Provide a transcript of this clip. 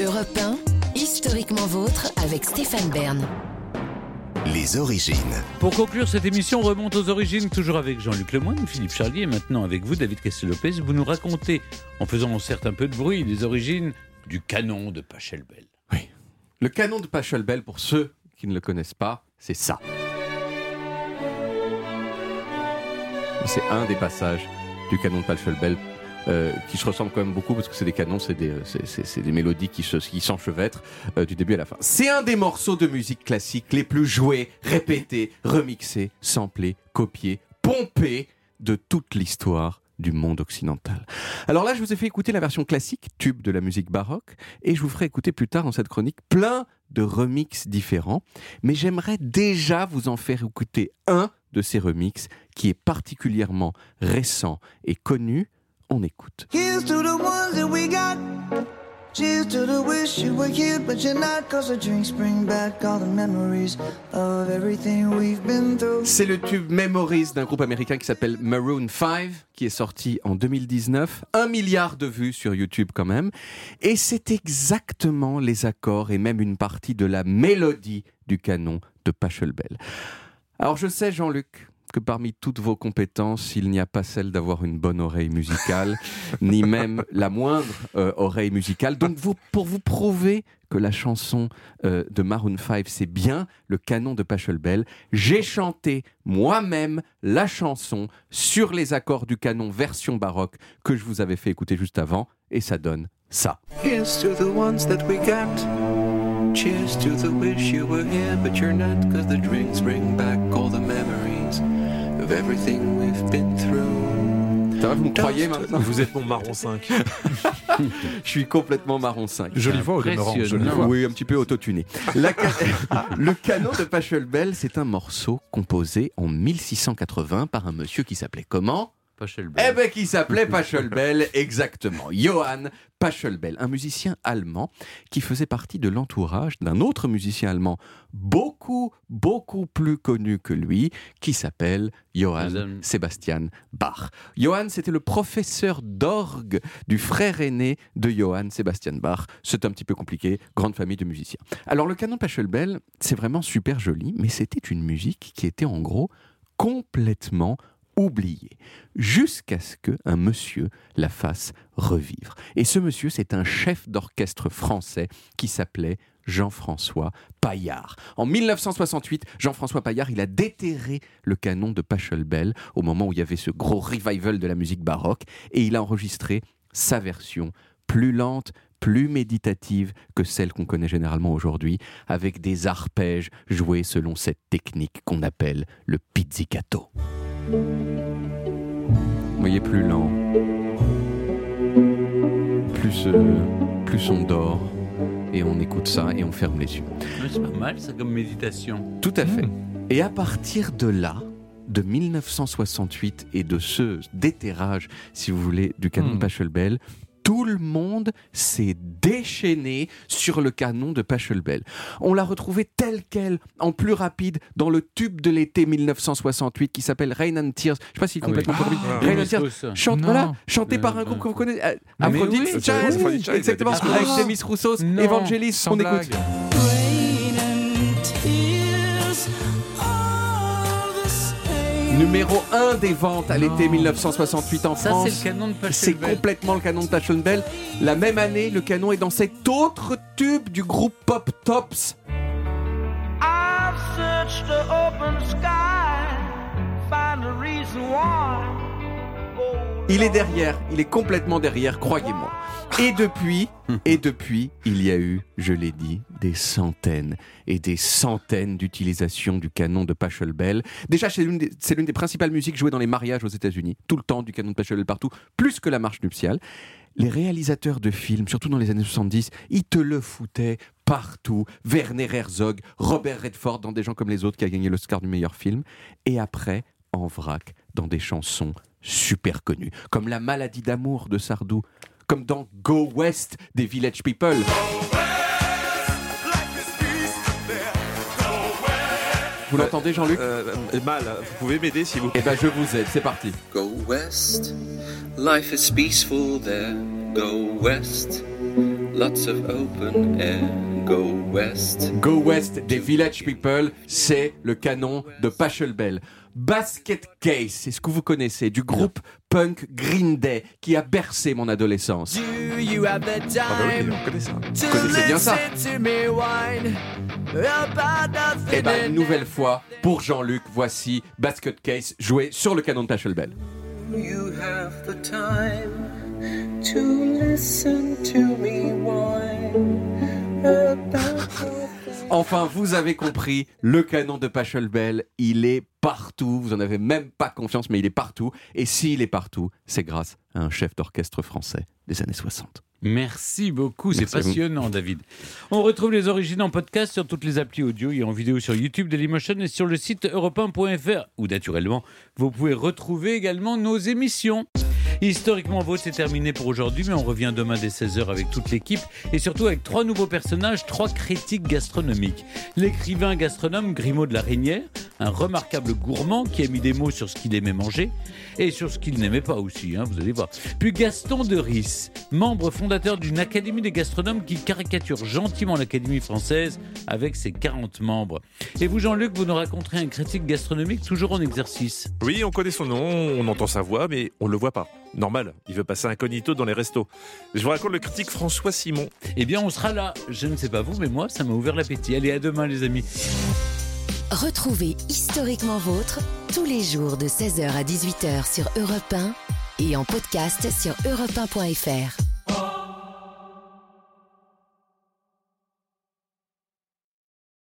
Europe 1, historiquement vôtre avec Stéphane Bern. Les origines. Pour conclure cette émission, on remonte aux origines, toujours avec Jean-Luc Lemoyne, Philippe Charlier, et maintenant avec vous, David Castel-Lopez. Vous nous racontez, en faisant certes un peu de bruit, les origines du canon de Pachelbel. Oui. Le canon de Pachelbel, pour ceux qui ne le connaissent pas, c'est ça. C'est un des passages du canon de Pachelbel euh, qui se ressemblent quand même beaucoup parce que c'est des canons, c'est des, c'est- c'est des mélodies qui, se, qui s'enchevêtrent euh, du début à la fin. C'est un des morceaux de musique classique les plus joués, répétés, remixés, samplés, copiés, pompés de toute l'histoire du monde occidental. Alors là, je vous ai fait écouter la version classique, tube de la musique baroque, et je vous ferai écouter plus tard dans cette chronique plein de remixes différents, mais j'aimerais déjà vous en faire écouter un de ces remixes qui est particulièrement récent et connu. On écoute. Here's to the ones that we got. Cheers to the wish you were here, but you're not. Cause the drinks bring back all the memories of everything we've been through. C'est le tube Memories d'un groupe américain qui s'appelle Maroon 5, qui est sorti en 2019. Un milliard de vues sur YouTube quand même. Et c'est exactement les accords et même une partie de la mélodie du canon de Pachelbel. Alors je sais, Jean-Luc, que parmi toutes vos compétences, il n'y a pas celle d'avoir une bonne oreille musicale, ni même la moindre euh, oreille musicale. Donc vous, pour vous prouver que la chanson euh, de Maroon 5, c'est bien le canon de Pachelbel, j'ai chanté moi-même la chanson sur les accords du canon version baroque que je vous avais fait écouter juste avant, et ça donne ça. Here's to the ones that we got. Cheers to the wish you were here, but you're not. Cause the drinks bring back all the memories of everything we've been through. Ça va, vous me croyez maintenant? Vous êtes mon marron 5. Je suis complètement marron 5. Jolie voix au demeurant. Jolie Impressionnant. voix. Oui, un petit peu autotuné. La ca- le canon de Pachelbel, c'est un morceau composé en 1680 par un monsieur qui s'appelait comment? Pachelbel. Eh ben, qui s'appelait Pachelbel, exactement. Johann Pachelbel, un musicien allemand qui faisait partie de l'entourage d'un autre musicien allemand beaucoup, beaucoup plus connu que lui, qui s'appelle Johann Madame- Sebastian Bach. Johann, c'était le professeur d'orgue du frère aîné de Johann Sebastian Bach. C'est un petit peu compliqué, grande famille de musiciens. Alors, le canon Pachelbel, c'est vraiment super joli, mais c'était une musique qui était en gros complètement oubliée, jusqu'à ce qu'un monsieur la fasse revivre. Et ce monsieur, c'est un chef d'orchestre français qui s'appelait Jean-François Paillard. En 1968, Jean-François Paillard, il a déterré le canon de Pachelbel au moment où il y avait ce gros revival de la musique baroque et il a enregistré sa version plus lente, plus méditative que celle qu'on connaît généralement aujourd'hui, avec des arpèges joués selon cette technique qu'on appelle le pizzicato. Vous voyez, plus lent, plus, euh, plus on dort, et on écoute ça et on ferme les yeux. Ouais, C'est pas mal, ça, comme méditation. Tout à fait. Et à partir de là, de 1968 et de ce déterrage, si vous voulez, du canon de Pachelbel, tout le monde s'est déchaîné sur le canon de Pachelbel. On l'a retrouvé tel quel, en plus rapide, dans le tube de l'été 1968 qui s'appelle Rain and Tears. Je sais pas s'il est Ah oui. complètement Ah, connu. ah, Rain and Tears. Chante, voilà, chanté Euh, par un groupe que vous connaissez, euh, Ah, Aphrodite oui. Child. Child, exactement, avec Roussos. Demis Roussos, Evangelis, on blague. écoute. Numéro 1 des ventes à l'été 1968 en Ça, France. c'est le canon de C'est Pachelbel. complètement le canon de Pachelbel. La même année, le canon est dans cet autre tube du groupe Pop Tops. I've searched the open sky, find a reason why. Il est derrière, il est complètement derrière, croyez-moi. Et depuis, et depuis, il y a eu, je l'ai dit, des centaines et des centaines d'utilisations du canon de Pachelbel. Déjà, c'est l'une des, des principales musiques jouées dans les mariages aux États-Unis. Tout le temps du canon de Pachelbel partout, plus que la marche nuptiale. Les réalisateurs de films, surtout dans les années 70, ils te le foutaient partout. Werner Herzog, Robert Redford dans Des gens comme les autres qui a gagné l'Oscar du meilleur film. Et après, en vrac, dans des chansons super connues, comme La maladie d'amour de Sardou, comme dans Go West des Village People. Vous l'entendez, Jean-Luc? Euh, euh, mal, vous pouvez m'aider s'il vous Eh ben, je vous aide, c'est parti. Go west, life is peaceful there. Go west, lots of open air. Go west. Go West des Village People, c'est le canon de Pachelbel. Basket Case, c'est ce que vous connaissez, du groupe punk Green Day qui a bercé mon adolescence? Do you have the Ah bah oui, time on connaît ça. to connaissez bien ça. listen to me whine about nothing Et and une nouvelle fois, pour Jean-Luc, voici Basket Case joué sur le canon de Pachelbel. You have the time to listen to me whine about. Enfin, vous avez compris, le canon de Pachelbel, il est partout. Vous en avez même pas confiance, mais il est partout. Et s'il est partout, c'est grâce à un chef d'orchestre français des années 60. Merci beaucoup, c'est passionnant, David. On retrouve les origines en podcast sur toutes les applis audio et en vidéo sur YouTube Dailymotion et sur le site europe1.fr, où naturellement, vous pouvez retrouver également nos émissions. Historiquement Vôtre, c'est terminé pour aujourd'hui, mais on revient demain dès 16h avec toute l'équipe et surtout avec trois nouveaux personnages, trois critiques gastronomiques. L'écrivain gastronome Grimaud de la Reynière, un remarquable gourmand qui a mis des mots sur ce qu'il aimait manger et sur ce qu'il n'aimait pas aussi, hein, vous allez voir. Puis Gaston de Ris, membre fondateur d'une académie des gastronomes qui caricature gentiment l'Académie française avec ses 40 membres. Et vous, Jean-Luc, vous nous raconterez un critique gastronomique toujours en exercice. Oui, on connaît son nom, on entend sa voix, mais on le voit pas. Normal, il veut passer incognito dans les restos. Je vous raconte le critique François Simon. Eh bien, on sera là. Je ne sais pas vous, mais moi, ça m'a ouvert l'appétit. Allez, à demain, les amis. Retrouvez Historiquement Vôtre tous les jours de 16h à 18h sur Europe 1 et en podcast sur europe1.fr.